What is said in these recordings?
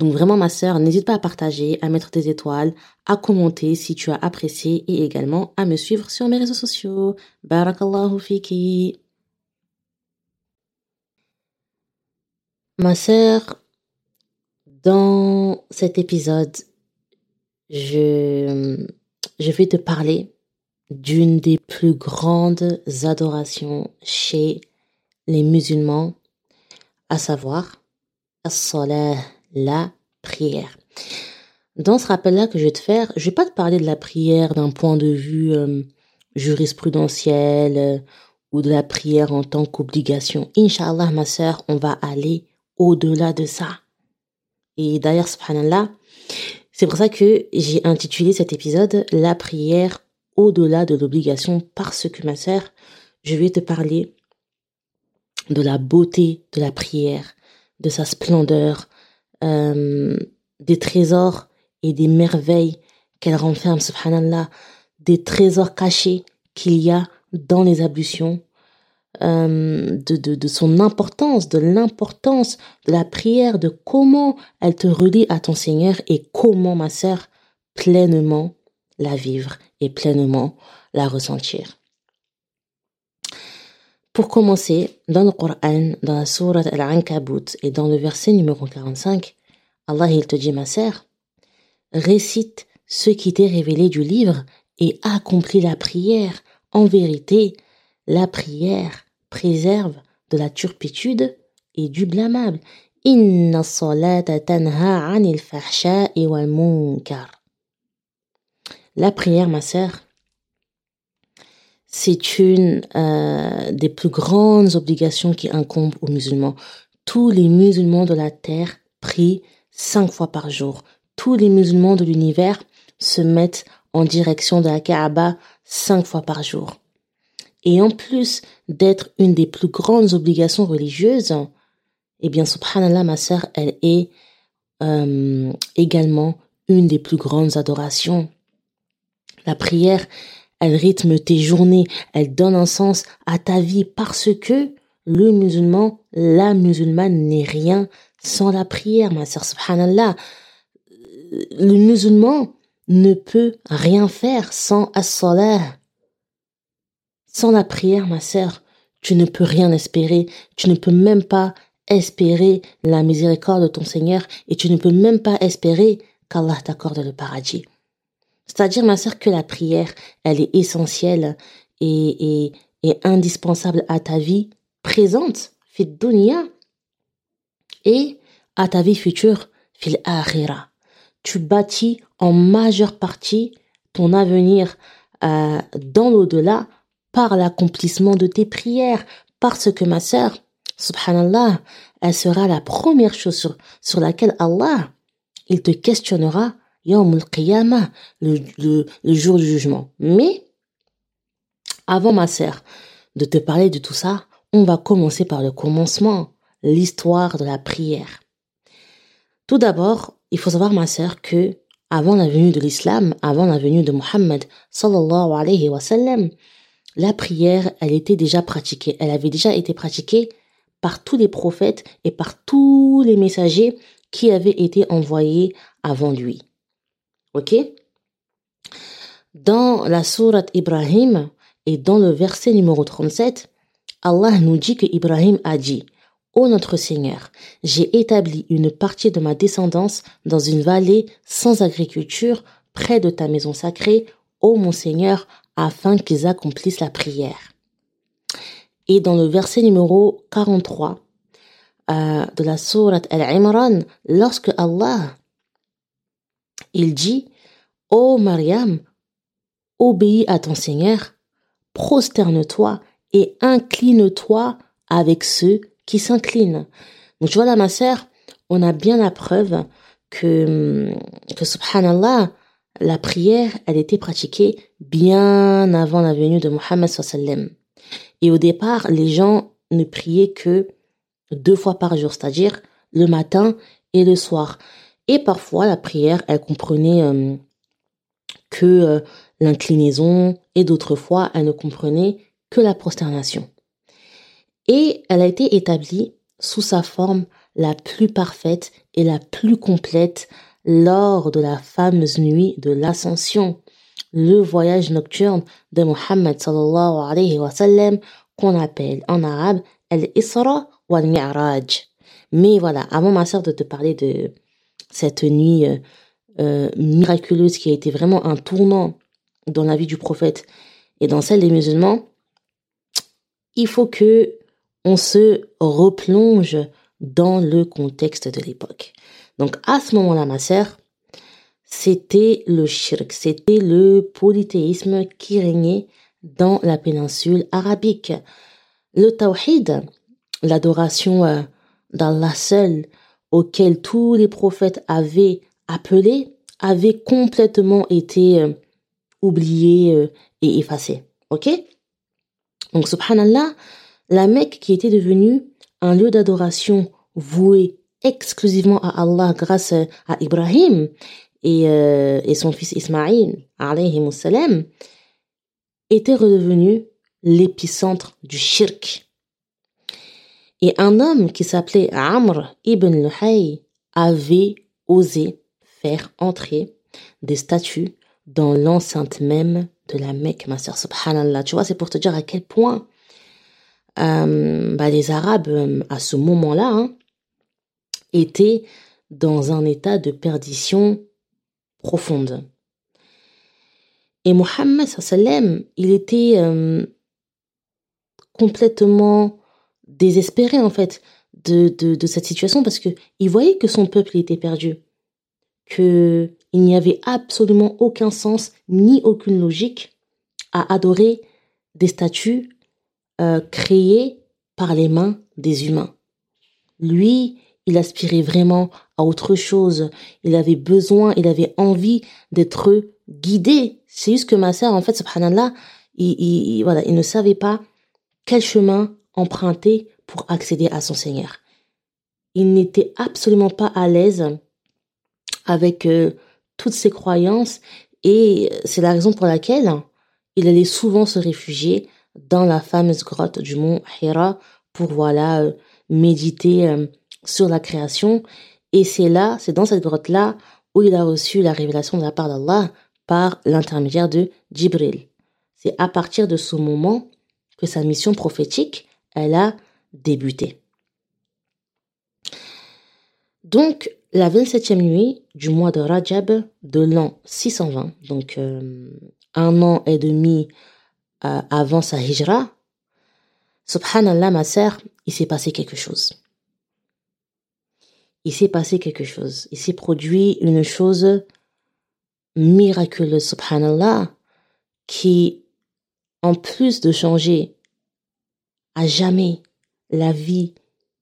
Donc vraiment ma sœur, n'hésite pas à partager, à mettre des étoiles, à commenter si tu as apprécié et également à me suivre sur mes réseaux sociaux. Barakallahu fiki. Ma sœur, dans cet épisode, je, je vais te parler d'une des plus grandes adorations chez les musulmans, à savoir, prière. Dans ce rappel-là que je vais te faire, je vais pas te parler de la prière d'un point de vue euh, jurisprudentiel euh, ou de la prière en tant qu'obligation. Inch'Allah, ma sœur, on va aller au-delà de ça. Et d'ailleurs, subhanallah, c'est pour ça que j'ai intitulé cet épisode La prière au-delà de l'obligation parce que ma sœur, je vais te parler de la beauté de la prière, de sa splendeur, euh, des trésors et des merveilles qu'elle renferme, subhanallah, des trésors cachés qu'il y a dans les ablutions, euh, de, de, de son importance, de l'importance de la prière, de comment elle te relie à ton Seigneur et comment, ma sœur, pleinement la vivre et pleinement la ressentir. Pour commencer, dans le Coran, dans la sourate Al-Ankabut et dans le verset numéro 45, Allah il te dit ma sœur, récite ce qui t'est révélé du livre et accomplis la prière. En vérité, la prière préserve de la turpitude et du blâmable. Inna salata anil. La prière, ma sœur, c'est une euh, des plus grandes obligations qui incombent aux musulmans. Tous les musulmans de la terre prient cinq fois par jour. Tous les musulmans de l'univers se mettent en direction de la Kaaba cinq fois par jour. Et en plus d'être une des plus grandes obligations religieuses, eh bien, subhanallah, ma sœur, elle est euh, également une des plus grandes adorations. La prière, elle rythme tes journées, elle donne un sens à ta vie parce que le musulman, la musulmane n'est rien sans la prière, ma sœur, subhanallah. Le musulman ne peut rien faire sans as-salah. Sans la prière, ma sœur, tu ne peux rien espérer. Tu ne peux même pas espérer la miséricorde de ton Seigneur et tu ne peux même pas espérer qu'Allah t'accorde le paradis. C'est-à-dire, ma sœur, que la prière, elle est essentielle et, et, et indispensable à ta vie présente, fit dunya, et à ta vie future, fil akhira. Tu bâtis en majeure partie ton avenir euh, dans l'au-delà par l'accomplissement de tes prières, parce que ma sœur, subhanallah, elle sera la première chose sur, sur laquelle Allah, il te questionnera Yawm al le, jour du jugement. Mais, avant ma sœur, de te parler de tout ça, on va commencer par le commencement, l'histoire de la prière. Tout d'abord, il faut savoir, ma sœur, que avant la venue de l'islam, avant la venue de Muhammad, sallallahu alayhi wa sallam, la prière, elle était déjà pratiquée. Elle avait déjà été pratiquée par tous les prophètes et par tous les messagers qui avaient été envoyés avant lui. Ok? Dans la sourate Ibrahim et dans le verset numéro 37, Allah nous dit que Ibrahim a dit Ô notre Seigneur, j'ai établi une partie de ma descendance dans une vallée sans agriculture près de ta maison sacrée, ô mon Seigneur, afin qu'ils accomplissent la prière. Et dans le verset numéro 43 euh, de la sourate Al-Imran, lorsque Allah il dit, Ô Mariam, obéis à ton Seigneur, prosterne-toi et incline-toi avec ceux qui s'inclinent. Donc tu vois là, ma sœur, on a bien la preuve que, que subhanallah, la prière, elle était pratiquée bien avant la venue de Mohammed sallam. Et au départ, les gens ne priaient que deux fois par jour, c'est-à-dire le matin et le soir. Et parfois, la prière, elle comprenait que l'inclinaison, et d'autres fois, elle ne comprenait que la prosternation. Et elle a été établie sous sa forme la plus parfaite et la plus complète lors de la fameuse nuit de l'ascension, le voyage nocturne de Muhammad sallallahu alayhi wa sallam qu'on appelle en arabe al-Isra ou al-Mi'raj. Mais voilà, avant ma sœur de te parler de cette nuit euh, euh, miraculeuse qui a été vraiment un tournant dans la vie du prophète et dans celle des musulmans, il faut que on se replonge dans le contexte de l'époque. Donc à ce moment-là, ma sœur, c'était le shirk, c'était le polythéisme qui régnait dans la péninsule arabique. Le tawhid, l'adoration euh, d'Allah seul, auquel tous les prophètes avaient appelé, avait complètement été euh, oublié euh, et effacé. Ok? Donc subhanallah, la Mecque qui était devenue un lieu d'adoration voué exclusivement à Allah grâce à Ibrahim et, euh, et son fils Ismaïl, salam, était redevenu l'épicentre du shirk. Et un homme qui s'appelait Amr ibn Luhay avait osé faire entrer des statues dans l'enceinte même de la Mecque, ma sœur, subhanallah. Tu vois, c'est pour te dire à quel point euh, bah, les Arabes, euh, à ce moment-là, hein, étaient dans un état de perdition profonde. Et Mohammed il était euh, complètement désespéré en fait de, de, cette situation parce que il voyait que son peuple était perdu, que il n'y avait absolument aucun sens ni aucune logique à adorer des statues euh, créées par les mains des humains. Lui, il aspirait vraiment à autre chose. Il avait besoin, il avait envie d'être guidé. C'est juste que ma sœur, en fait, subhanallah, il, il, voilà, il ne savait pas quel chemin emprunter pour accéder à son Seigneur. Il n'était absolument pas à l'aise avec euh, toutes ses croyances et c'est la raison pour laquelle il allait souvent se réfugier dans la fameuse grotte du mont Hira pour voilà euh, méditer euh, sur la création et c'est là, c'est dans cette grotte là où il a reçu la révélation de la part d'Allah par l'intermédiaire de Jibril. C'est à partir de ce moment que sa mission prophétique, elle a débuté. Donc, la 27e nuit du mois de Rajab de l'an 620, donc euh, un an et demi euh, avant sa hijra, subhanallah ma sœur, il s'est passé quelque chose. Il s'est passé quelque chose. Il s'est produit une chose miraculeuse, subhanallah, qui, en plus de changer à jamais la vie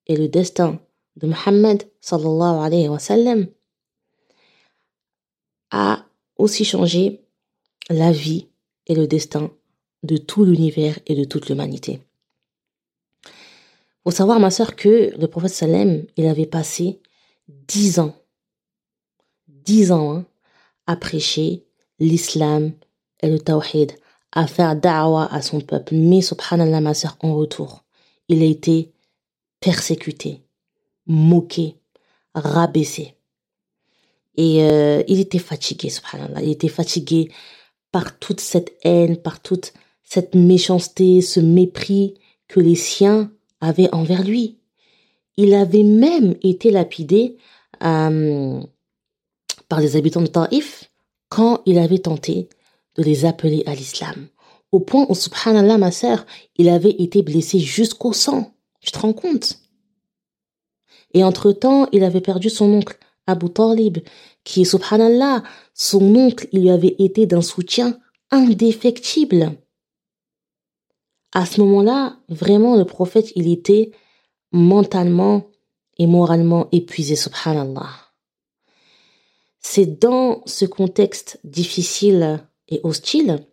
et le destin de Muhammad sallallahu alayhi wa a aussi changé la vie et le destin de tout l'univers et de toute l'humanité. Faut savoir, ma sœur, que le prophète sallam, il avait passé dix ans, dix ans, hein, à prêcher l'islam et le tawhid, à faire da'wa à son peuple. Mais subhanallah, ma sœur, en retour, il a été persécuté, moqué, rabaissé. Et euh, il était fatigué, subhanallah. Il était fatigué par toute cette haine, par toute cette méchanceté, ce mépris que les siens avaient envers lui. Il avait même été lapidé euh, par les habitants de Taif quand il avait tenté de les appeler à l'islam. Au point où, subhanallah, ma sœur, il avait été blessé jusqu'au sang. Tu te rends compte? Et entre-temps, il avait perdu son oncle, Abu Talib, qui, subhanallah, son oncle, il lui avait été d'un soutien indéfectible. À ce moment-là, vraiment, le prophète, il était mentalement et moralement épuisé, subhanallah. c'est dans ce contexte difficile et hostile,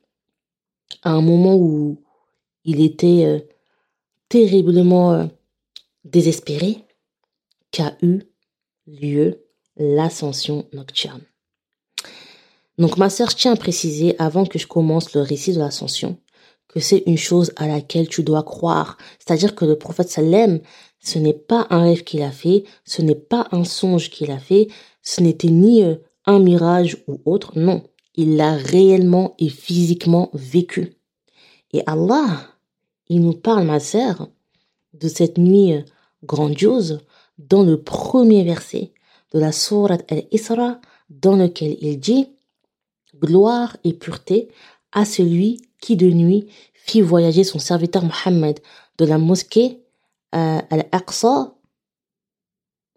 à un moment où il était euh, terriblement euh, désespéré, qu'a eu lieu l'ascension nocturne. Donc ma sœur, je tiens à préciser avant que je commence le récit de l'ascension que c'est une chose à laquelle tu dois croire. C'est-à-dire que le prophète Salem, ce n'est pas un rêve qu'il a fait, ce n'est pas un songe qu'il a fait, ce n'était ni euh, un mirage ou autre, non. Il l'a réellement et physiquement vécu. Et Allah, il nous parle, ma sœur, de cette nuit grandiose dans le premier verset de la sourate Al-Isra dans lequel il dit Gloire et pureté à celui qui de nuit fit voyager son serviteur Mohammed de la mosquée euh, Al-Aqsa,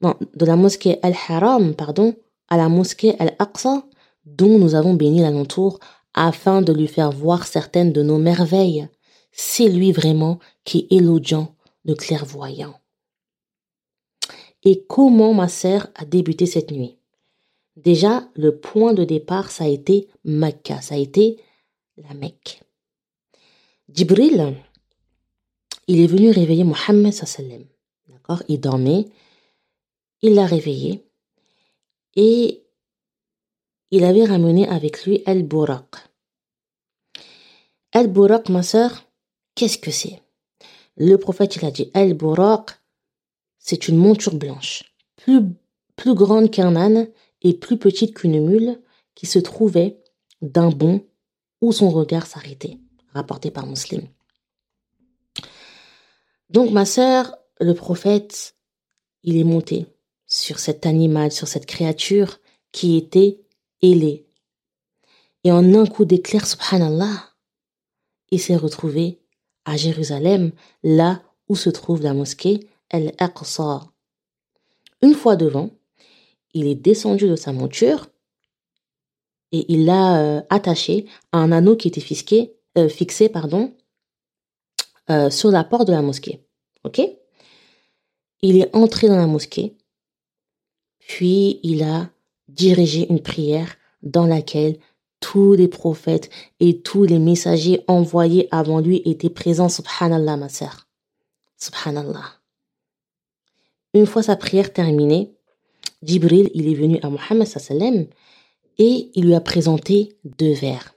non, de la mosquée Al-Haram, pardon, à la mosquée Al-Aqsa, dont nous avons béni l'alentour afin de lui faire voir certaines de nos merveilles. C'est lui vraiment qui est l'audience de clairvoyant. Et comment ma sœur a débuté cette nuit? Déjà, le point de départ, ça a été Mecca, ça a été la Mecque. Djibril, il est venu réveiller Mohammed sallam. D'accord? Il dormait, il l'a réveillé et il avait ramené avec lui Al-Buraq. Al-Buraq, ma sœur, qu'est-ce que c'est? Le prophète, il a dit Al-Buraq, c'est une monture blanche, plus, grande qu'un âne et plus petite qu'une mule, qui se trouvait d'un bond où son regard s'arrêtait, rapporté par Muslim. Donc ma sœur, le prophète, il est monté sur cet animal, sur cette créature qui était Et en un coup d'éclair, subhanallah, il s'est retrouvé à Jérusalem, là où se trouve la mosquée Al-Aqsa. Une fois devant, il est descendu de sa monture et il l'a euh, attaché à un anneau qui était euh, fixé pardon, euh, sur la porte de la mosquée. Ok? Il est entré dans la mosquée, puis il a dirigé une prière dans laquelle tous les prophètes et tous les messagers envoyés avant lui étaient présents. Subhanallah, ma sœur. Subhanallah. Une fois sa prière terminée, Jibril, il est venu à Mohammed sallam et il lui a présenté deux verres.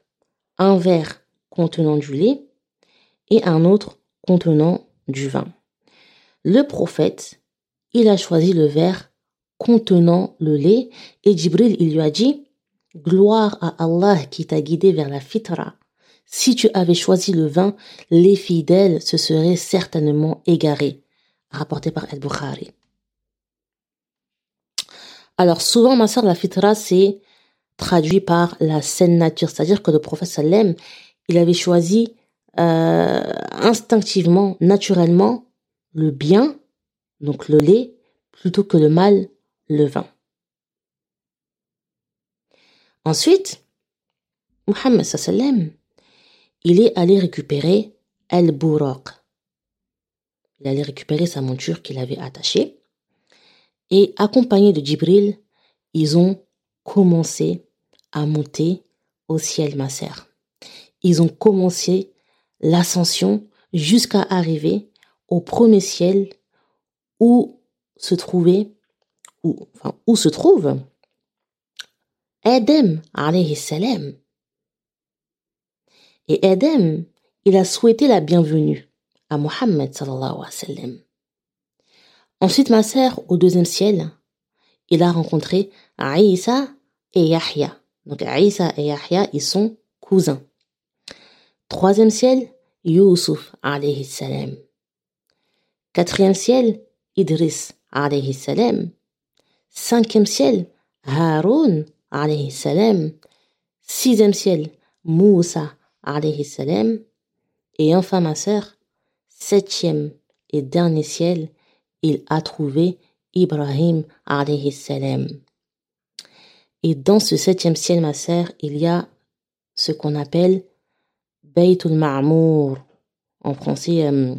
Un verre contenant du lait et un autre contenant du vin. Le prophète, il a choisi le verre contenant le lait et Jibril, il lui a dit Gloire à Allah qui t'a guidé vers la fitra. Si tu avais choisi le vin, les fidèles se seraient certainement égarés. Rapporté par Al-Bukhari. Alors souvent, ma sœur, la fitra, c'est traduit par la saine nature. C'est-à-dire que le prophète Salem, il avait choisi euh, instinctivement, naturellement, le bien, donc le lait, plutôt que le mal, le vin. Ensuite, Mohammed sallam, il est allé récupérer Al-Buraq. Il allait récupérer sa monture qu'il avait attachée. Et accompagné de Djibril, ils ont commencé à monter au ciel, ma sœur. Ils ont commencé l'ascension jusqu'à arriver au premier ciel où se trouvait, où, enfin, où se trouve Adam alayhi salam. Et Adam, il a souhaité la bienvenue à Mohammed. Ensuite, ma sœur, au deuxième ciel, il a rencontré Aïssa et Yahya. Donc Aïssa et Yahya, ils sont cousins. Troisième ciel, Yusuf alayhi salam. Quatrième ciel, Idris alayhi salam. Cinquième ciel, Haroun alayhi salam. Sixième ciel, Moussa alayhi salam. Et enfin ma sœur, septième et dernier ciel, il a trouvé Ibrahim alayhi salam. Et dans ce septième ciel, ma sœur, il y a ce qu'on appelle Baytul Ma'mour. En français, euh,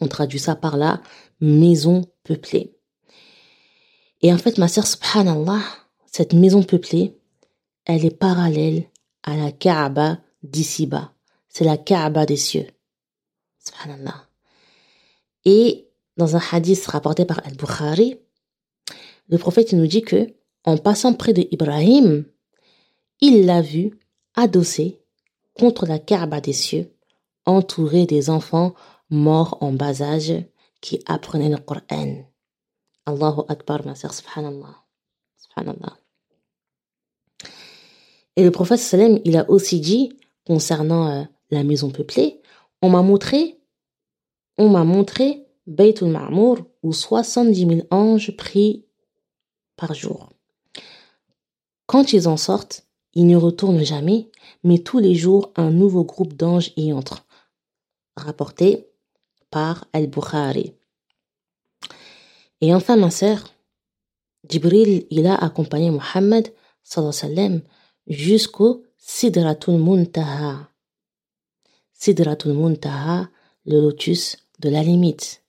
on traduit ça par là, maison peuplée. Et en fait, ma sœur, subhanallah, cette maison peuplée, elle est parallèle à la Kaaba d'ici-bas. C'est la Kaaba des cieux. Subhanallah. Et dans un hadith rapporté par Al-Bukhari, le prophète nous dit que, en passant près de Ibrahim, il l'a vu adossé contre la Kaaba des cieux, entouré des enfants morts en bas âge qui apprenaient le Coran. Allahu Akbar, ma subhanallah. Subhanallah. Et le prophète sallam, il a aussi dit, concernant euh, la maison peuplée, on m'a montré, on m'a montré Baytul Ma'mour où 70 000 anges prient par jour. Quand ils en sortent, ils ne retournent jamais, mais tous les jours, un nouveau groupe d'anges y entre. Rapporté par Al-Bukhari. Et enfin, ma sœur, Jibril, il a accompagné Mohammed jusqu'au Sidratul Muntaha. Sidratul Muntaha, le lotus de la limite.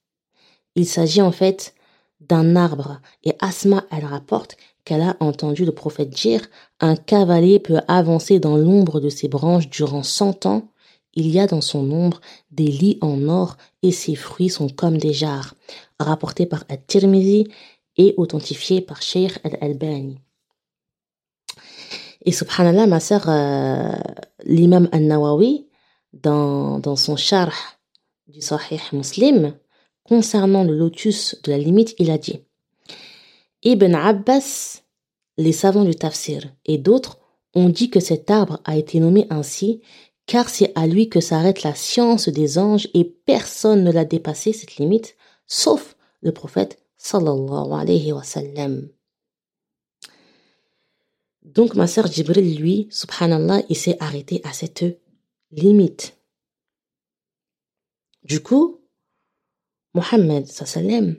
Il s'agit en fait d'un arbre et Asma, elle rapporte qu'elle a entendu le prophète dire un cavalier peut avancer dans l'ombre de ses branches durant cent ans. Il y a dans son ombre des lits en or et ses fruits sont comme des jarres. Rapporté par At-Tirmidhi et authentifié par Sheikh Al-Albani. Et subhanallah, ma sœur, euh, l'imam An-Nawawi, dans, dans son charh du Sahih Muslim, concernant le lotus de la limite, il a dit Ibn Abbas, les savants du tafsir et d'autres ont dit que cet arbre a été nommé ainsi car c'est à lui que s'arrête la science des anges et personne ne l'a dépassé cette limite, sauf le prophète sallallahu alayhi wa sallam. Donc ma sœur Jibril, lui, subhanallah, il s'est arrêté à cette limite. Du coup, Mohammed sallam,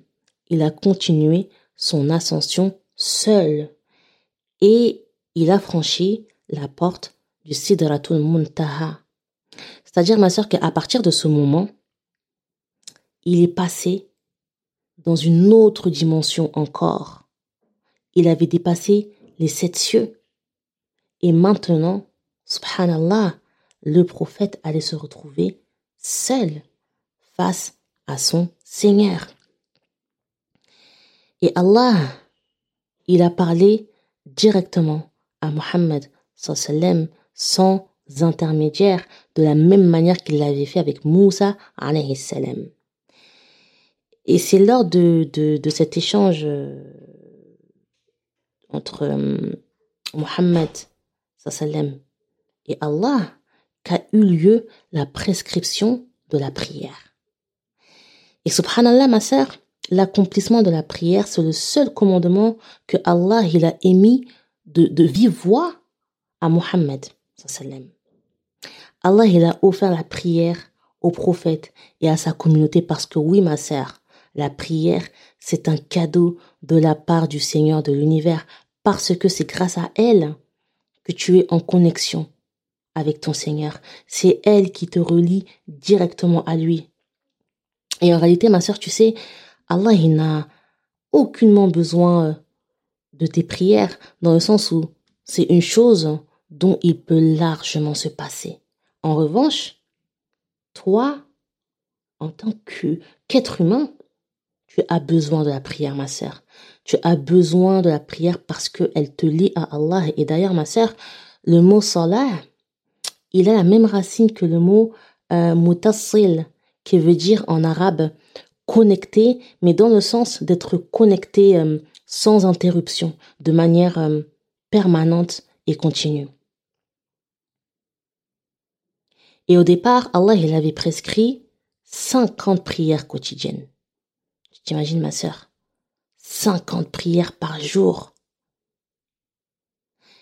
il a continué son ascension seul et il a franchi la porte du Sidratul Muntaha. C'est-à-dire, ma sœur, qu'à partir de ce moment, il est passé dans une autre dimension encore. Il avait dépassé les sept cieux. Et maintenant, subhanallah, le prophète allait se retrouver seul face à son Seigneur. Et Allah, il a parlé directement à Mohammed sans intermédiaire de la même manière qu'il l'avait fait avec Moussa alayhi salam. Et c'est lors de, cet échange euh, entre euh, Mohammed et Allah qu'a eu lieu la prescription de la prière. Et subhanallah, ma sœur, l'accomplissement de la prière, c'est le seul commandement que Allah a émis de, de vive voix à Mohammed. Allah il a offert la prière au prophète et à sa communauté parce que oui, ma sœur, la prière, c'est un cadeau de la part du Seigneur de l'univers parce que c'est grâce à elle que tu es en connexion avec ton Seigneur. C'est elle qui te relie directement à lui. Et en réalité, ma sœur, tu sais, Allah, il n'a aucunement besoin euh, de tes prières, dans le sens où c'est une chose dont il peut largement se passer. En revanche, toi, en tant qu'être humain, tu as besoin de la prière, ma sœur. Tu as besoin de la prière parce qu'elle te lie à Allah. Et d'ailleurs, ma sœur, le mot salah, il a la même racine que le mot euh, qui veut dire en arabe connecté, mais dans le sens d'être connecté euh, sans interruption, de manière euh, permanente et continue. Et au départ, Allah il avait prescrit 50 prières quotidiennes. Tu t'imagines ma sœur? 50 prières par jour.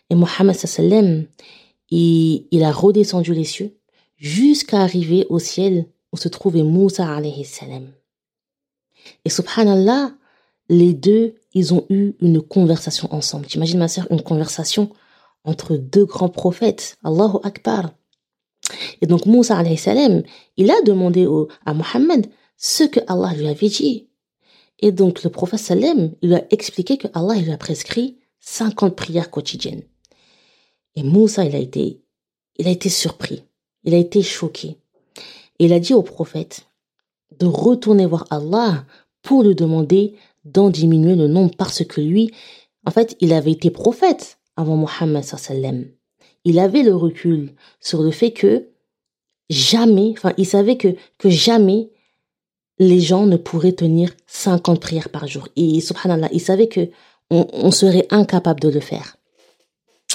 Et Mohammed il, a redescendu les cieux jusqu'à arriver au ciel où se trouvait Moussa. Et subhanallah, les deux, ils ont eu une conversation ensemble. T'imagines ma sœur, une conversation entre deux grands prophètes. Allahu Akbar. Et donc Moussa salam, il a demandé à Mohammed ce que Allah lui avait dit. Et donc le prophète sallam, il a expliqué que Allah lui a prescrit 50 prières quotidiennes. Et Moussa, il a été, surpris. Il a été choqué. Il a dit au prophète de retourner voir Allah pour lui demander d'en diminuer le nombre parce que lui, en fait, il avait été prophète avant Mohammed. Il avait le recul sur le fait que jamais, enfin, il savait que, que jamais les gens ne pourraient tenir 50 prières par jour. Et subhanallah, il savait que on, serait incapable de le faire.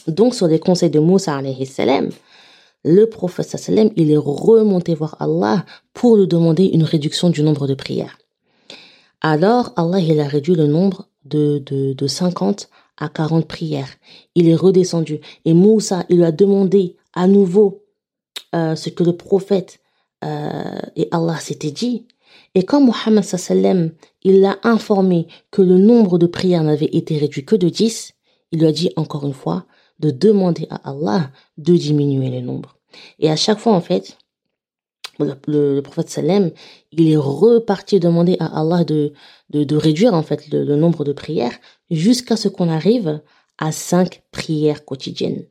Donc, sur les conseils de Moussa alayhi salam, le prophète sallam, il est remonté voir Allah pour lui demander une réduction du nombre de prières. Alors, Allah, il a réduit le nombre de, de, de 50 à 40 prières. Il est redescendu. Et Moussa, il lui a demandé à nouveau euh, ce que le prophète euh, et Allah s'étaient dit. Et quand Mohammed sallam, il l'a informé que le nombre de prières n'avait été réduit que de 10, il lui a dit encore une fois de demander à Allah de diminuer les nombres. Et à chaque fois, en fait, le, prophète sallam, il est reparti demander à Allah de, de, réduire en fait le, nombre de prières jusqu'à ce qu'on arrive à cinq prières quotidiennes.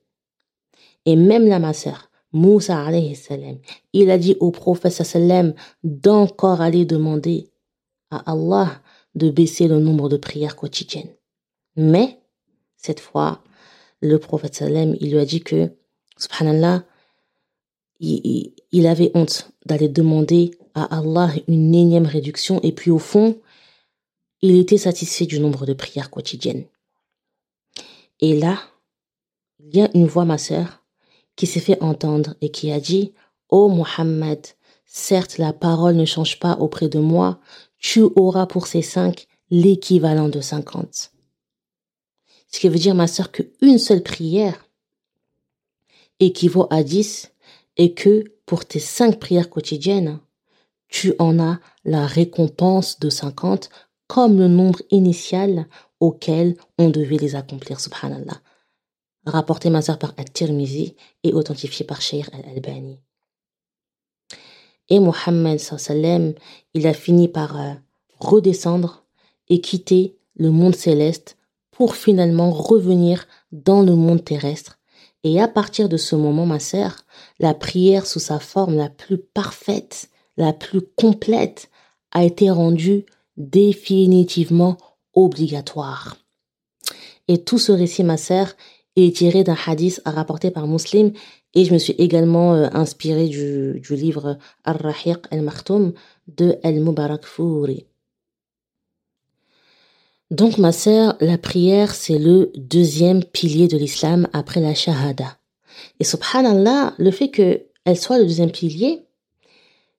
Et même là, ma sœur, Moussa alayhi salam, il a dit au prophète sallam d'encore aller demander à Allah de baisser le nombre de prières quotidiennes. Mais, cette fois, le prophète sallam, il lui a dit que, subhanallah, il, avait honte d'aller demander à Allah une énième réduction et puis au fond, il était satisfait du nombre de prières quotidiennes. Et là, il y a une voix, ma sœur, qui s'est fait entendre et qui a dit, Ô oh Mohammed, certes la parole ne change pas auprès de moi, tu auras pour ces cinq l'équivalent de cinquante. Ce qui veut dire, ma sœur, qu'une seule prière équivaut à dix et que pour tes cinq prières quotidiennes, tu en as la récompense de 50 comme le nombre initial auquel on devait les accomplir, subhanallah. Rapporté ma sœur par At-Tirmizi et authentifié par Sheikh Al-Albani. Et Mohammed il a fini par euh, redescendre et quitter le monde céleste pour finalement revenir dans le monde terrestre et à partir de ce moment, ma sœur, la prière sous sa forme la plus parfaite, la plus complète, a été rendue définitivement obligatoire. Et tout ce récit, ma sœur, est tiré d'un hadith rapporté par Muslim et je me suis également euh, inspiré du, livre Ar-Rahiq al-Makhtoum de Al-Mubarak Fouri. Donc ma sœur, la prière, c'est le deuxième pilier de l'islam après la shahada. Et subhanallah, le fait qu'elle soit le deuxième pilier,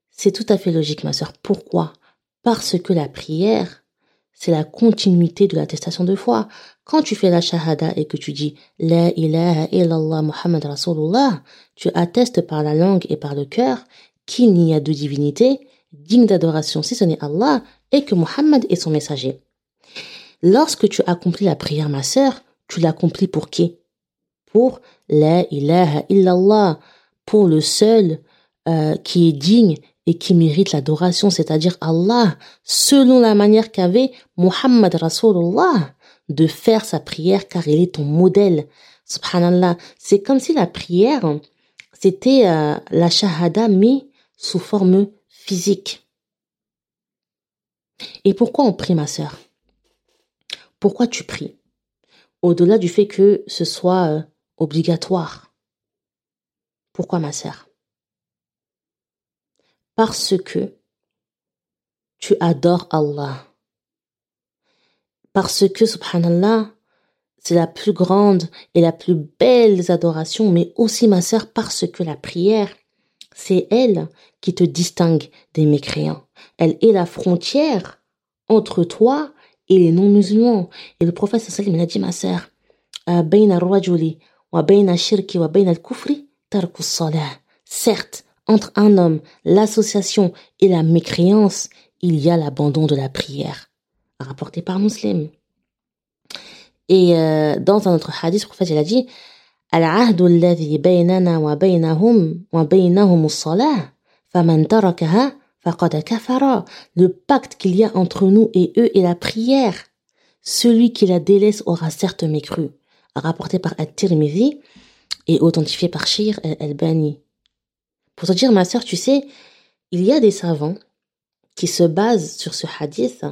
c'est tout à fait logique ma sœur. Pourquoi? Parce que la prière, c'est la continuité de l'attestation de foi. Quand tu fais la shahada et que tu dis La ilaha illallah Muhammad Rasulullah, tu attestes par la langue et par le cœur qu'il n'y a de divinité digne d'adoration si ce n'est Allah et que Muhammad est son messager. Lorsque tu accomplis la prière, ma sœur, tu l'accomplis pour qui? Pour la ilaha illallah, pour le seul euh, qui est digne et qui mérite l'adoration, c'est-à-dire Allah, selon la manière qu'avait Muhammad Rasulullah de faire sa prière car il est ton modèle. Subhanallah, c'est comme si la prière, c'était euh, la shahada mais sous forme physique. Et pourquoi on prie ma sœur? Pourquoi tu pries? Au-delà du fait que ce soit euh, obligatoire. Pourquoi ma sœur? Parce que tu adores Allah. Parce que, subhanallah, c'est la plus grande et la plus belle des adorations, mais aussi ma sœur, parce que la prière, c'est elle qui te distingue des mécréants. Elle est la frontière entre toi et les non-musulmans. Et le prophète sallam a dit, ma sœur, Certes, entre un homme, l'association et la mécréance, il y a l'abandon de la prière. Rapporté par Muslim. Et euh, dans un autre hadith, le prophète il a dit العهد الذي بيننا وبينهم وبينهم الصلاة فمن تركها le pacte qu'il y a entre nous et eux est la prière. celui qui la délaisse aura certes mécru, rapporté par At-Tirmidhi et authentifié par Shir al-Bani. pour te dire, ma sœur, tu sais, il y a des savants qui se basent sur ce hadith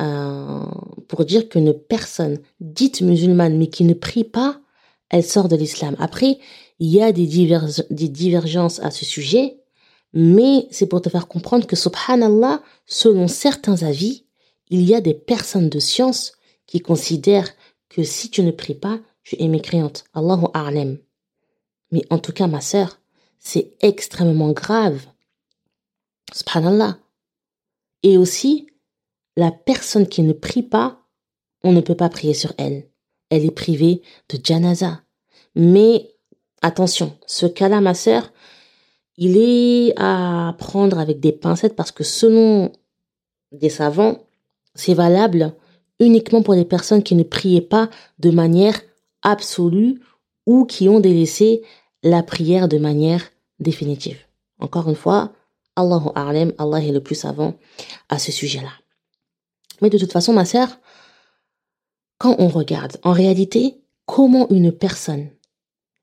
euh, pour dire qu'une personne dite musulmane mais qui ne prie pas, elle sort de l'islam. Après, il y a des, des divergences à ce sujet, mais c'est pour te faire comprendre que subhanallah, selon certains avis, il y a des personnes de science qui considèrent que si tu ne pries pas, tu es mécréante. Allahu a'lam. Mais en tout cas, ma sœur, c'est extrêmement grave. Subhanallah. Et aussi, la personne qui ne prie pas, on ne peut pas prier sur elle. Elle est privée de janaza. Mais attention, ce cas-là, ma sœur, il est à prendre avec des pincettes parce que selon des savants, c'est valable uniquement pour les personnes qui ne priaient pas de manière absolue ou qui ont délaissé la prière de manière définitive. Encore une fois, Allahu A'lam, Allah est le plus savant à ce sujet-là. Mais de toute façon, ma sœur, quand on regarde, en réalité, comment une personne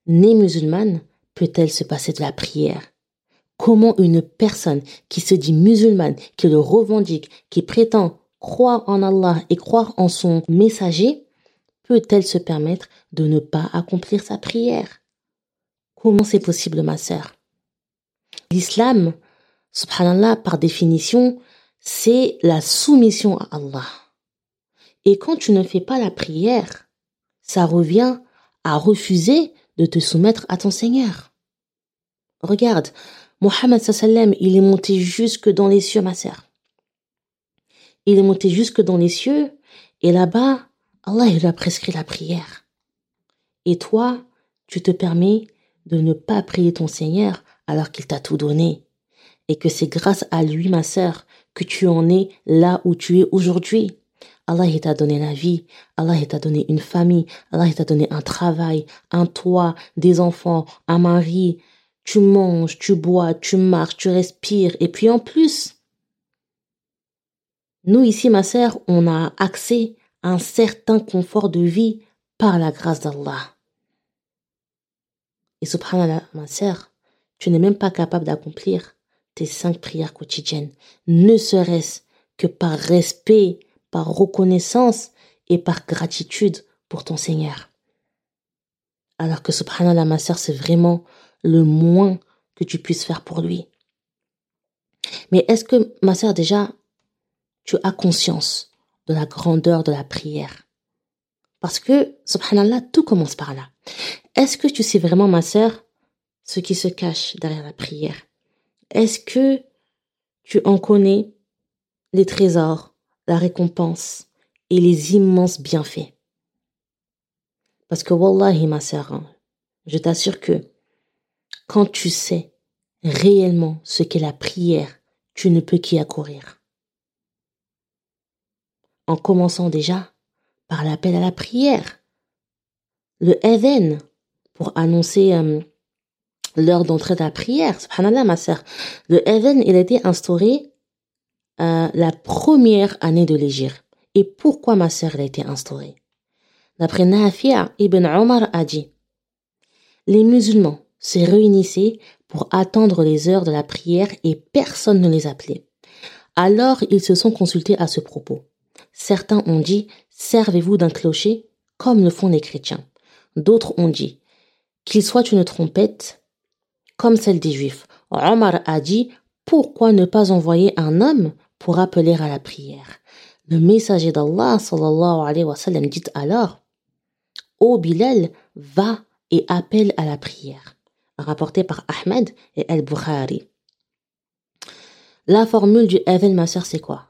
née musulmane peut-elle se passer de la prière? Comment une personne qui se dit musulmane, qui le revendique, qui prétend croire en Allah et croire en son messager, peut-elle se permettre de ne pas accomplir sa prière? Comment c'est possible, ma sœur? L'islam, subhanallah, par définition, c'est la soumission à Allah. Et quand tu ne fais pas la prière, ça revient à refuser de te soumettre à ton Seigneur. Regarde, Mohammed sallam, il est monté jusque dans les cieux, ma sœur. Il est monté jusque dans les cieux, et là-bas, Allah il a prescrit la prière. Et toi, tu te permets de ne pas prier ton Seigneur alors qu'il t'a tout donné. Et que c'est grâce à lui, ma sœur, que tu en es là où tu es aujourd'hui. Allah t'a donné la vie, Allah t'a donné une famille, Allah t'a donné un travail, un toit, des enfants, un mari. Tu manges, tu bois, tu marches, tu respires. Et puis en plus, nous ici, ma sœur, on a accès à un certain confort de vie par la grâce d'Allah. Et subhanallah, ma sœur, tu n'es même pas capable d'accomplir tes cinq prières quotidiennes, ne serait-ce que par respect, par reconnaissance et par gratitude pour ton Seigneur. Alors que subhanallah, ma sœur, c'est vraiment le moins que tu puisses faire pour lui. Mais est-ce que, ma sœur, déjà, tu as conscience de la grandeur de la prière? Parce que, subhanallah, tout commence par là. Est-ce que tu sais vraiment, ma sœur, ce qui se cache derrière la prière? Est-ce que tu en connais les trésors, la récompense et les immenses bienfaits? Parce que, wallahi, ma sœur, hein, je t'assure que quand tu sais réellement ce qu'est la prière, tu ne peux qu'y accourir. En commençant déjà par l'appel à la prière. Le Even, pour annoncer euh, l'heure d'entrée de la prière. Subhanallah, ma sœur. Le Even, il a été instauré euh, la première année de l'Égypte. Et pourquoi, ma sœur, il a été instauré? D'après Nafia, Ibn Omar a dit Les musulmans se réunissaient pour attendre les heures de la prière et personne ne les appelait. Alors ils se sont consultés à ce propos. Certains ont dit Servez-vous d'un clocher comme le font les chrétiens. D'autres ont dit qu'il soit une trompette comme celle des Juifs. Omar a dit pourquoi ne pas envoyer un homme pour appeler à la prière? Le messager d'Allah sallallahu alayhi wa sallam dit alors Ô Bilal, va et appelle à la prière. Rapporté par Ahmed et Al-Bukhari. La formule du Evel, ma soeur, c'est quoi?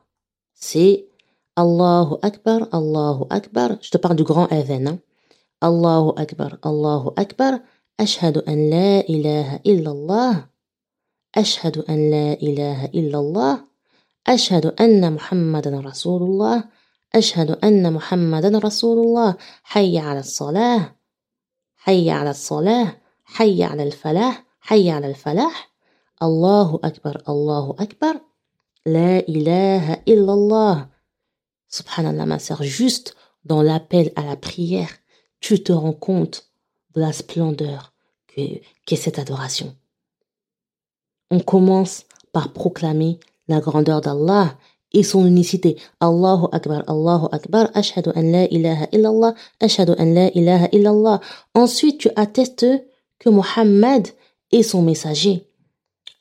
C'est Allahu Akbar, Allahu Akbar. Je te parle du grand Evel. Hein? الله أكبر الله أكبر. أشهد أن لا إله إلا الله. أشهد أن لا إله إلا الله. أشهد أن محمدا رسول الله. أشهد أن محمدا رسول الله. حي على الصلاة. حي على الصلاة. حي على الفلاح. حي على الفلاح. الله أكبر الله أكبر. لا إله إلا الله. Subhanallah, ma sœur, juste dans l'appel à la prière, tu te rends compte de la splendeur qu'est cette adoration. On commence par proclamer la grandeur d'Allah et son unicité. Allahu Akbar, Allahu Akbar, Ashhadu an la ilaha illallah, Ashhadu an la ilaha illallah. Ensuite, tu attestes que Muhammad est son messager.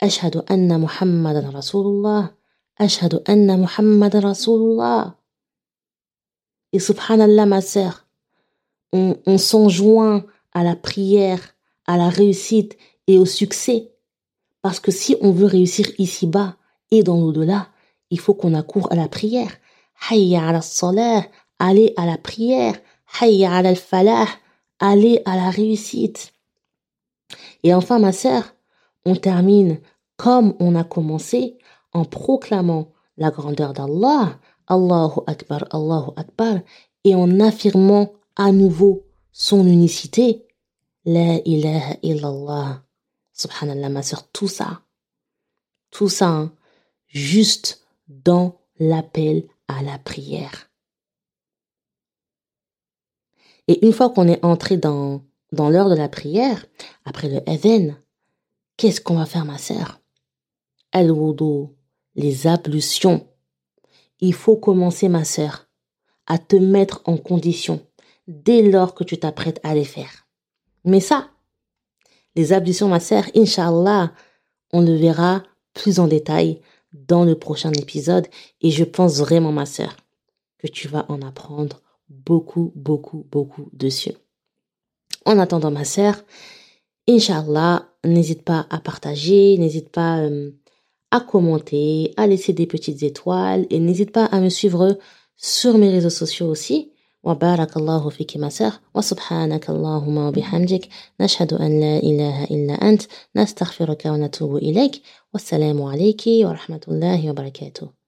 Ashhadu anna Muhammadan Rasulullah, Ashhadu anna Muhammadan Rasulullah. Et subhanallah, ma sœur, on, on s'enjoint à la prière, à la réussite et au succès. Parce que si on veut réussir ici-bas et dans l'au-delà, il faut qu'on accourt à la prière. Hayya ala salah, aller à la prière. Hayya ala falah, aller à la réussite. Et enfin, ma sœur, on termine comme on a commencé en proclamant la grandeur d'Allah, Allahu Akbar, Allahu Akbar, et en affirmant à nouveau son unicité, La ilaha illallah. Subhanallah, ma soeur, tout ça, tout ça, hein, juste dans l'appel à la prière. Et une fois qu'on est entré dans, dans l'heure de la prière, après le Even, qu'est-ce qu'on va faire, ma sœur? Al-Wudu, les ablutions. Il faut commencer, ma sœur, à te mettre en condition dès lors que tu t'apprêtes à les faire. Mais ça, les ablutions, ma sœur, Inch'Allah, on le verra plus en détail dans le prochain épisode et je pense vraiment, ma sœur, que tu vas en apprendre beaucoup, beaucoup, beaucoup dessus. En attendant, ma sœur, Inch'Allah, n'hésite pas à partager, n'hésite pas euh, à commenter, à laisser des petites étoiles et n'hésite pas à me suivre sur mes réseaux sociaux aussi. وبارك الله فيك مساء وسبحانك اللهم وبحمدك نشهد أن لا إله إلا أنت نستغفرك ونتوب إليك والسلام عليك ورحمة الله وبركاته.